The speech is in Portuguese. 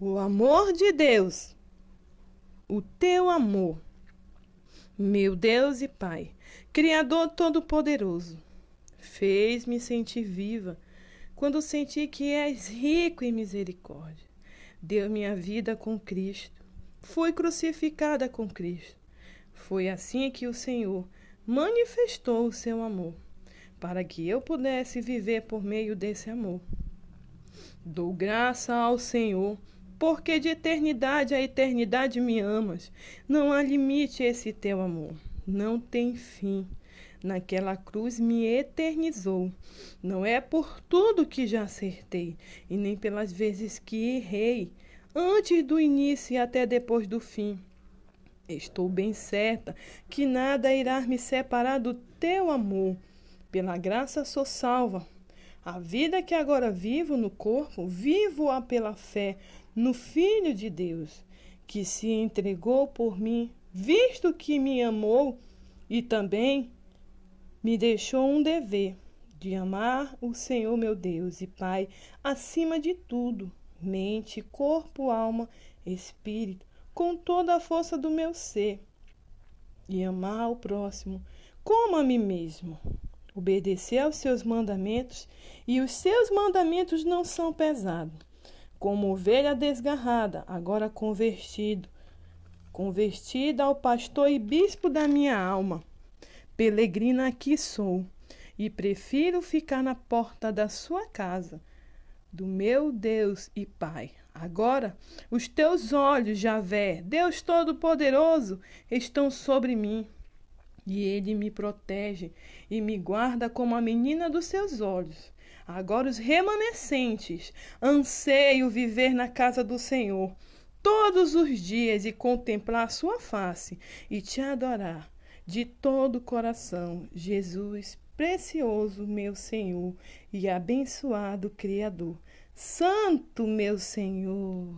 O amor de Deus, o teu amor, meu Deus e Pai, Criador Todo-Poderoso, fez-me sentir viva quando senti que és rico em misericórdia. Deu minha vida com Cristo, fui crucificada com Cristo. Foi assim que o Senhor manifestou o seu amor, para que eu pudesse viver por meio desse amor. Dou graça ao Senhor porque de eternidade a eternidade me amas. Não há limite esse teu amor, não tem fim. Naquela cruz me eternizou. Não é por tudo que já acertei, e nem pelas vezes que errei, antes do início e até depois do fim. Estou bem certa que nada irá me separar do teu amor. Pela graça sou salva. A vida que agora vivo no corpo, vivo-a pela fé no Filho de Deus, que se entregou por mim, visto que me amou e também me deixou um dever de amar o Senhor meu Deus e Pai acima de tudo, mente, corpo, alma, espírito, com toda a força do meu ser, e amar o próximo como a mim mesmo. Obedecer aos seus mandamentos, e os seus mandamentos não são pesados como ovelha desgarrada, agora convertido, convertida ao pastor e bispo da minha alma. Pelegrina aqui sou, e prefiro ficar na porta da sua casa, do meu Deus e Pai. Agora, os teus olhos, Javé, Deus Todo-Poderoso, estão sobre mim. E ele me protege e me guarda como a menina dos seus olhos. Agora os remanescentes anseio viver na casa do Senhor todos os dias e contemplar sua face e te adorar de todo o coração, Jesus, precioso meu Senhor e abençoado Criador. Santo meu Senhor.